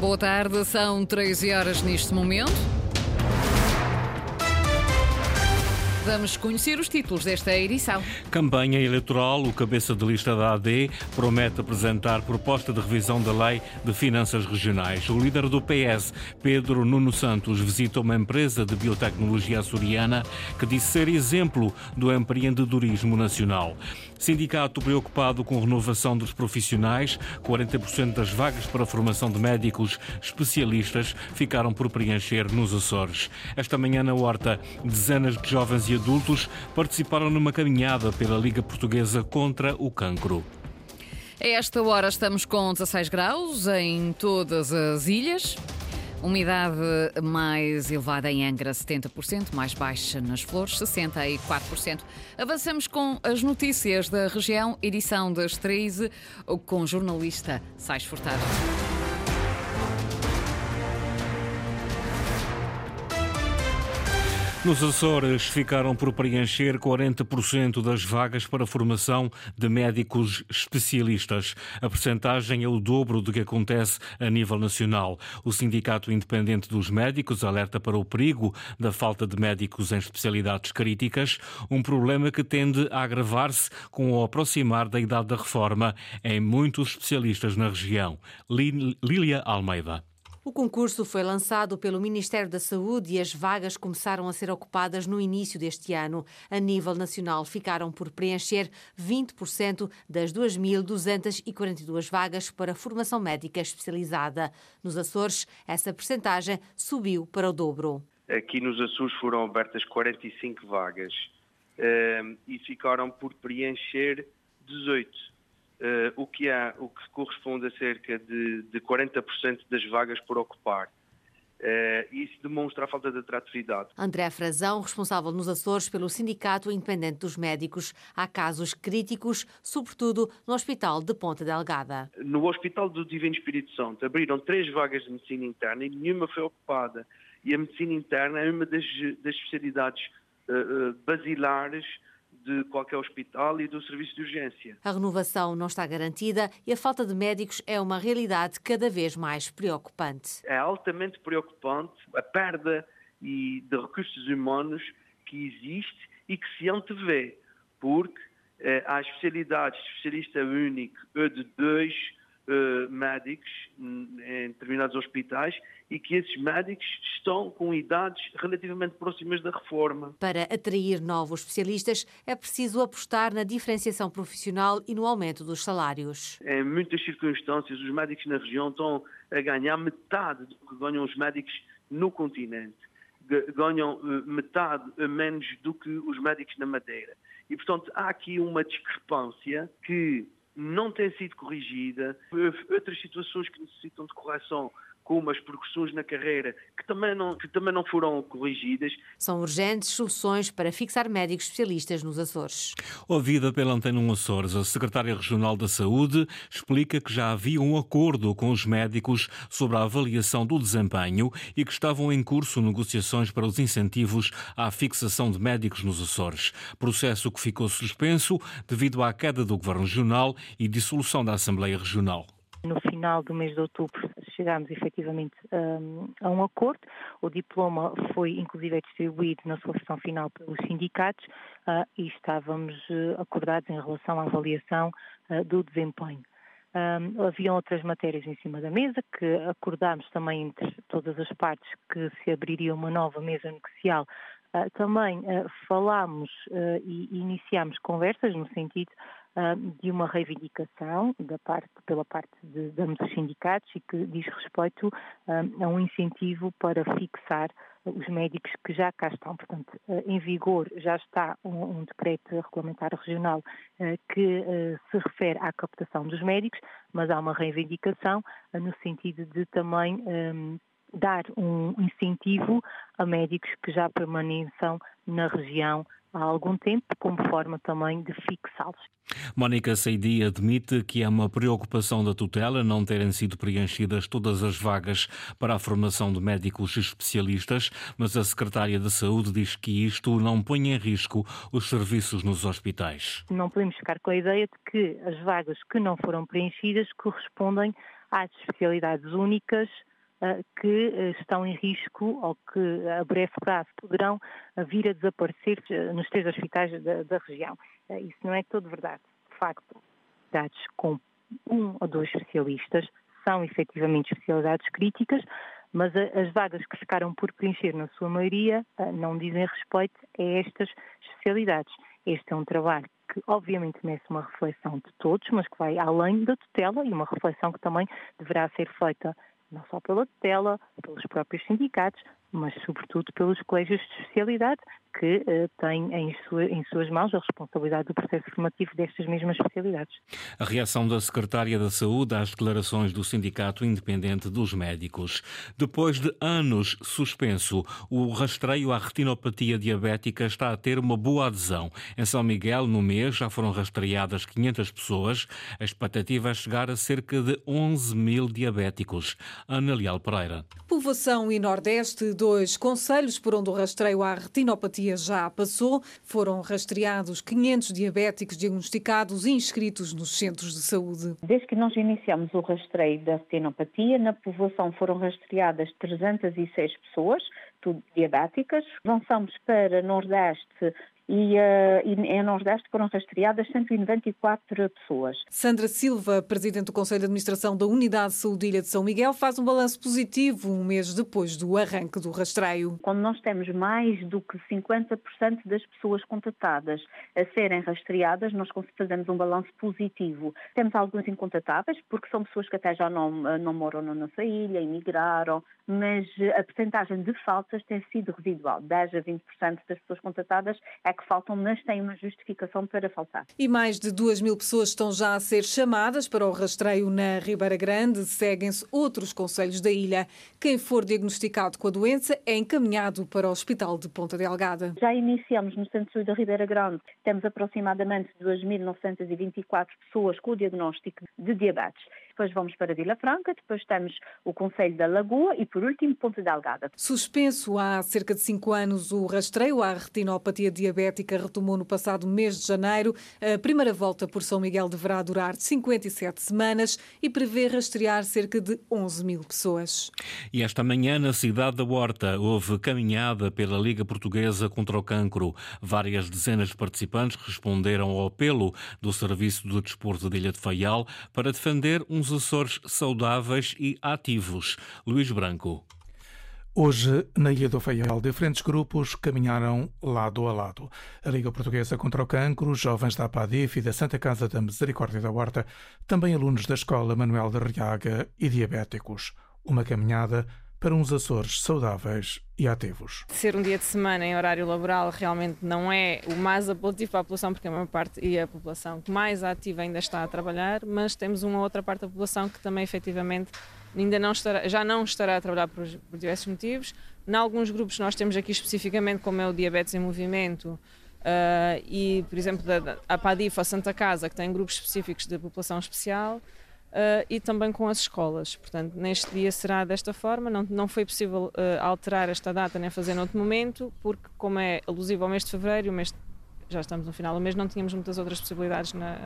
Boa tarde, são 13 horas neste momento. Vamos conhecer os títulos desta edição. Campanha eleitoral, o cabeça de lista da AD promete apresentar proposta de revisão da Lei de Finanças Regionais. O líder do PS, Pedro Nuno Santos, visita uma empresa de biotecnologia açoriana que disse ser exemplo do empreendedorismo nacional. Sindicato preocupado com renovação dos profissionais, 40% das vagas para a formação de médicos especialistas ficaram por preencher nos Açores. Esta manhã na Horta, dezenas de jovens e adultos participaram numa caminhada pela Liga Portuguesa contra o cancro. A esta hora estamos com 16 graus em todas as ilhas. Umidade mais elevada em Angra, 70%, mais baixa nas Flores, 64%. Avançamos com as notícias da região, edição das 13, com jornalista Sais Furtado. Nos Açores ficaram por preencher 40% das vagas para formação de médicos especialistas. A percentagem é o dobro do que acontece a nível nacional. O Sindicato Independente dos Médicos alerta para o perigo da falta de médicos em especialidades críticas, um problema que tende a agravar-se com o aproximar da idade da reforma em muitos especialistas na região. Lília Almeida. O concurso foi lançado pelo Ministério da Saúde e as vagas começaram a ser ocupadas no início deste ano. A nível nacional, ficaram por preencher 20% das 2.242 vagas para formação médica especializada. Nos Açores, essa percentagem subiu para o dobro. Aqui nos Açores foram abertas 45 vagas eh, e ficaram por preencher 18 uh, o, que há, o que corresponde a cerca de, de 40% das vagas por ocupar. Uh, isso demonstra a falta de atratividade. André Frazão, responsável nos Açores pelo Sindicato Independente dos Médicos, há casos críticos, sobretudo no Hospital de Ponta Delgada. No Hospital do Divino Espírito Santo abriram três vagas de medicina interna e nenhuma foi ocupada. E a medicina interna é uma das, das especialidades uh, basilares de qualquer hospital e do serviço de urgência. A renovação não está garantida e a falta de médicos é uma realidade cada vez mais preocupante. É altamente preocupante a perda de recursos humanos que existe e que se antevê, porque eh, há especialidades de especialista único ou de dois eh, médicos em determinados hospitais e que esses médicos estão com idades relativamente próximas da reforma. Para atrair novos especialistas, é preciso apostar na diferenciação profissional e no aumento dos salários. Em muitas circunstâncias, os médicos na região estão a ganhar metade do que ganham os médicos no continente. Ganham eh, metade a menos do que os médicos na Madeira. E, portanto, há aqui uma discrepância que não tem sido corrigida. Outras situações que necessitam de correção como as progressões na carreira, que também, não, que também não foram corrigidas. São urgentes soluções para fixar médicos especialistas nos Açores. Ouvida pela Antena 1 Açores, a Secretária Regional da Saúde explica que já havia um acordo com os médicos sobre a avaliação do desempenho e que estavam em curso negociações para os incentivos à fixação de médicos nos Açores. Processo que ficou suspenso devido à queda do Governo Regional e dissolução da Assembleia Regional. No final do mês de outubro chegámos efetivamente um, a um acordo. O diploma foi inclusive distribuído na sua versão final pelos sindicatos uh, e estávamos uh, acordados em relação à avaliação uh, do desempenho. Um, haviam outras matérias em cima da mesa que acordámos também entre todas as partes que se abriria uma nova mesa negocial. Uh, também uh, falámos uh, e iniciámos conversas no sentido de uma reivindicação da parte, pela parte de, de ambos os sindicatos e que diz respeito a um incentivo para fixar os médicos que já cá estão. Portanto, em vigor já está um, um decreto regulamentar regional que se refere à captação dos médicos, mas há uma reivindicação no sentido de também dar um incentivo a médicos que já permaneçam na região há algum tempo, como forma também de fixá-los. Mónica Seidi admite que é uma preocupação da tutela não terem sido preenchidas todas as vagas para a formação de médicos especialistas, mas a secretária da Saúde diz que isto não põe em risco os serviços nos hospitais. Não podemos ficar com a ideia de que as vagas que não foram preenchidas correspondem às especialidades únicas que estão em risco ou que a breve prazo poderão vir a desaparecer nos três hospitais da, da região. Isso não é todo verdade. De facto, dados com um ou dois especialistas são efetivamente especialidades críticas, mas as vagas que ficaram por preencher, na sua maioria, não dizem respeito a estas especialidades. Este é um trabalho que obviamente merece uma reflexão de todos, mas que vai além da tutela e uma reflexão que também deverá ser feita não só pela tutela, pelos próprios sindicatos, mas sobretudo pelos colégios de especialidade que uh, têm em, sua, em, suas mãos a responsabilidade do processo formativo destas mesmas especialidades. A reação da Secretária da Saúde às declarações do Sindicato Independente dos Médicos. Depois de anos suspenso, o rastreio à retinopatia diabética está a ter uma boa adesão. Em São Miguel, no mês, já foram rastreadas 500 pessoas. A expectativa é chegar a cerca de 11 mil diabéticos. Ana Leal Pereira. Povoação e Nordeste dois conselhos por onde o rastreio à retinopatia já passou. Foram rastreados 500 diabéticos diagnosticados e inscritos nos centros de saúde. Desde que nós iniciamos o rastreio da retinopatia, na povoação foram rastreadas 306 pessoas, tudo diabéticas. Avançamos para Nordeste e, uh, e em Nordeste foram rastreadas 194 pessoas. Sandra Silva, Presidente do Conselho de Administração da Unidade de Saúde Ilha de São Miguel, faz um balanço positivo um mês depois do arranque do rastreio. Quando nós temos mais do que 50% das pessoas contatadas a serem rastreadas, nós fazemos um balanço positivo. Temos alguns incontatáveis, porque são pessoas que até já não, não moram na nossa ilha, emigraram, mas a percentagem de faltas tem sido residual. 10 a 20% das pessoas contatadas é que faltam, mas têm uma justificação para faltar. E mais de 2 mil pessoas estão já a ser chamadas para o rastreio na Ribeira Grande. Seguem-se outros conselhos da ilha. Quem for diagnosticado com a doença é encaminhado para o Hospital de Ponta Delgada. Já iniciamos no Centro de Saúde da Ribeira Grande. Temos aproximadamente 2.924 pessoas com o diagnóstico de diabetes depois vamos para Vila Franca, depois temos o Conselho da Lagoa e, por último, Ponte Delgada. Suspenso há cerca de cinco anos o rastreio à retinopatia diabética retomou no passado mês de janeiro. A primeira volta por São Miguel deverá durar 57 semanas e prevê rastrear cerca de 11 mil pessoas. E esta manhã, na cidade da Horta, houve caminhada pela Liga Portuguesa contra o Cancro. Várias dezenas de participantes responderam ao apelo do Serviço do Desporto de Ilha de Faial para defender uns Açores saudáveis e ativos. Luís Branco. Hoje, na Ilha do Faial, diferentes grupos caminharam lado a lado. A Liga Portuguesa contra o Cancro, jovens da APADIF e da Santa Casa da Misericórdia da Horta, também alunos da Escola Manuel de Riaga e diabéticos. Uma caminhada para uns Açores saudáveis e ativos. Ser um dia de semana em horário laboral realmente não é o mais apelativo para a população, porque a maior parte e a população que mais ativa ainda está a trabalhar, mas temos uma outra parte da população que também efetivamente ainda não estará, já não estará a trabalhar por, por diversos motivos. Em alguns grupos nós temos aqui especificamente como é o diabetes em movimento, Uh, e, por exemplo, da, a PADIF, a Santa Casa, que tem grupos específicos de população especial, Uh, e também com as escolas. Portanto, neste dia será desta forma. Não, não foi possível uh, alterar esta data nem fazer noutro momento, porque, como é alusivo ao mês de fevereiro, o mês, já estamos no final do mês, não tínhamos muitas outras possibilidades na,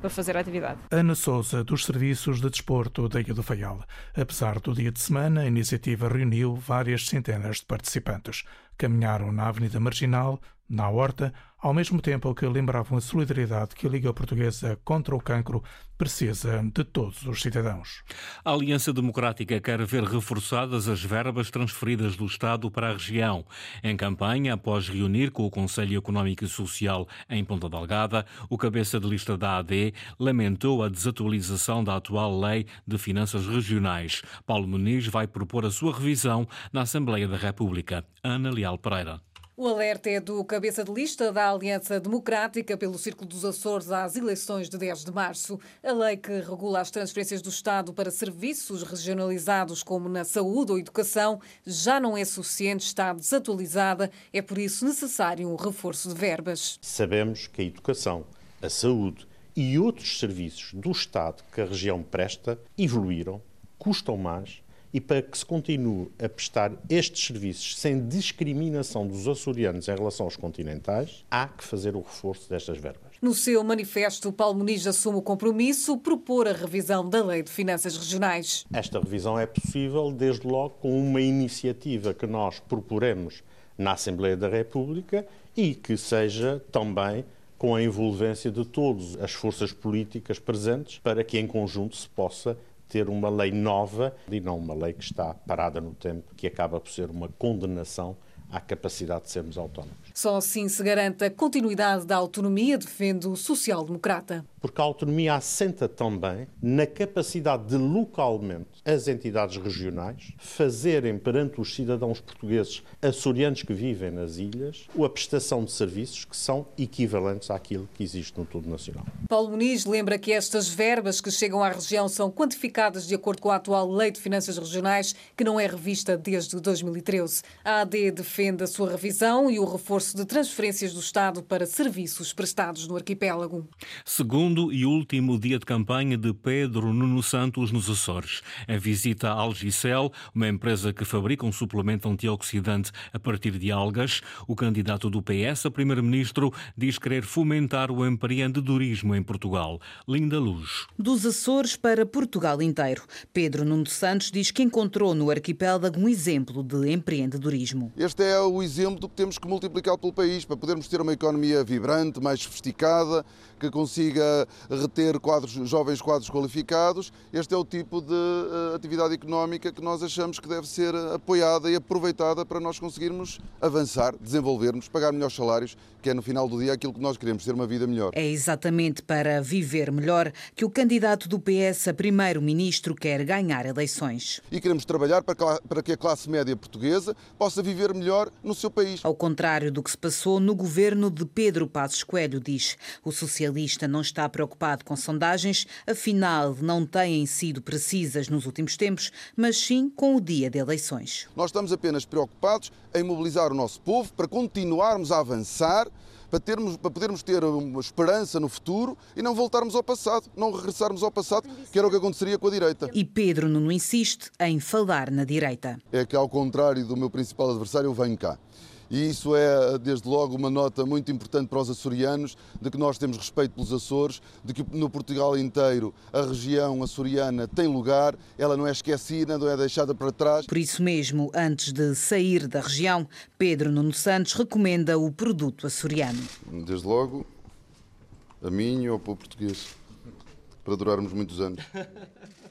para fazer a atividade. Ana Souza, dos Serviços de Desporto da Ilha do Faial. Apesar do dia de semana, a iniciativa reuniu várias centenas de participantes. Caminharam na Avenida Marginal, na Horta, ao mesmo tempo que lembravam a solidariedade que a Liga Portuguesa contra o Cancro precisa de todos os cidadãos. A Aliança Democrática quer ver reforçadas as verbas transferidas do Estado para a região. Em campanha, após reunir com o Conselho Económico e Social em Ponta Delgada, o cabeça de lista da AD lamentou a desatualização da atual Lei de Finanças Regionais. Paulo Muniz vai propor a sua revisão na Assembleia da República. Ana Leal Pereira. O alerta é do cabeça de lista da Aliança Democrática pelo Círculo dos Açores às eleições de 10 de março. A lei que regula as transferências do Estado para serviços regionalizados, como na saúde ou educação, já não é suficiente, está desatualizada. É por isso necessário um reforço de verbas. Sabemos que a educação, a saúde e outros serviços do Estado que a região presta evoluíram, custam mais E para que se continue a prestar estes serviços sem discriminação dos açorianos em relação aos continentais, há que fazer o reforço destas verbas. No seu manifesto, Paulo Muniz assume o compromisso propor a revisão da Lei de Finanças Regionais. Esta revisão é possível, desde logo, com uma iniciativa que nós proporemos na Assembleia da República e que seja também com a envolvência de todas as forças políticas presentes para que em conjunto se possa ter uma lei nova e não uma lei que está parada no tempo, que acaba por ser uma condenação à capacidade de sermos autónomos. Só assim se garante a continuidade da autonomia, defende o social-democrata. Porque a autonomia assenta também na capacidade de localmente as entidades regionais fazerem perante os cidadãos portugueses açorianos que vivem nas ilhas a prestação de serviços que são equivalentes àquilo que existe no todo nacional. Paulo Muniz lembra que estas verbas que chegam à região são quantificadas de acordo com a atual Lei de Finanças Regionais, que não é revista desde 2013. A AD defende a sua revisão e o reforço de transferências do Estado para serviços prestados no arquipélago. Segundo e último dia de campanha de Pedro Nuno Santos nos Açores. A visita à Algicel, uma empresa que fabrica um suplemento antioxidante a partir de algas. O candidato do PS a primeiro-ministro diz querer fomentar o empreendedorismo em Portugal. Linda Luz. Dos Açores para Portugal inteiro. Pedro Nuno Santos diz que encontrou no arquipélago um exemplo de empreendedorismo. Este é o exemplo do que temos que multiplicar pelo país para podermos ter uma economia vibrante, mais sofisticada, que consiga reter quadros, jovens quadros qualificados. Este é o tipo de uh, atividade económica que nós achamos que deve ser apoiada e aproveitada para nós conseguirmos avançar, desenvolvermos, pagar melhores salários, que é no final do dia aquilo que nós queremos, ter uma vida melhor. É exatamente para viver melhor que o candidato do PS a primeiro-ministro quer ganhar eleições. E queremos trabalhar para que a classe média portuguesa possa viver melhor no seu país. Ao contrário do que se passou no governo de Pedro Passos Coelho, diz. O socialista não está preocupado com sondagens, afinal não têm sido precisas nos últimos tempos, mas sim com o dia de eleições. Nós estamos apenas preocupados em mobilizar o nosso povo para continuarmos a avançar para, termos, para podermos ter uma esperança no futuro e não voltarmos ao passado, não regressarmos ao passado, que era o que aconteceria com a direita. E Pedro Nuno insiste em falar na direita. É que, ao contrário do meu principal adversário, eu venho cá. E isso é, desde logo, uma nota muito importante para os açorianos, de que nós temos respeito pelos Açores, de que no Portugal inteiro a região açoriana tem lugar, ela não é esquecida, não é deixada para trás. Por isso mesmo, antes de sair da região, Pedro Nuno Santos recomenda o produto açoriano. Desde logo, a mim e ao povo português, para durarmos muitos anos.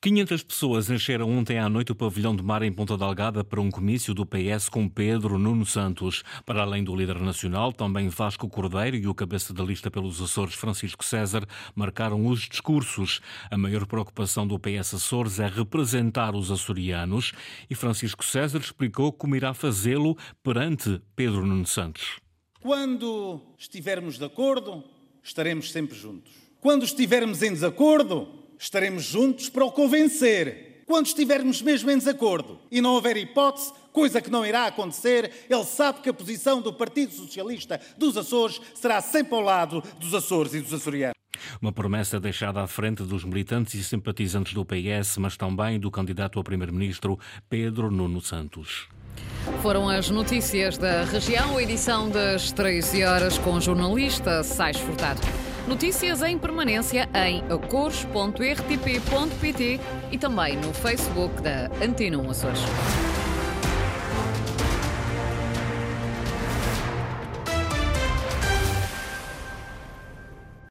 500 pessoas encheram ontem à noite o pavilhão de mar em Ponta Delgada para um comício do PS com Pedro Nuno Santos. Para além do líder nacional, também Vasco Cordeiro e o cabeça da lista pelos Açores, Francisco César, marcaram os discursos. A maior preocupação do PS Açores é representar os açorianos e Francisco César explicou como irá fazê-lo perante Pedro Nuno Santos. Quando estivermos de acordo, estaremos sempre juntos. Quando estivermos em desacordo, estaremos juntos para o convencer. Quando estivermos mesmo em desacordo e não houver hipótese, coisa que não irá acontecer, ele sabe que a posição do Partido Socialista dos Açores será sempre ao lado dos Açores e dos açorianos. Uma promessa deixada à frente dos militantes e simpatizantes do PS, mas também do candidato a primeiro-ministro Pedro Nuno Santos. Foram as notícias da região, edição das 13 horas com o jornalista Sais Furtado. Notícias em permanência em acores.rtp.pt e também no Facebook da Antena 1 Açores.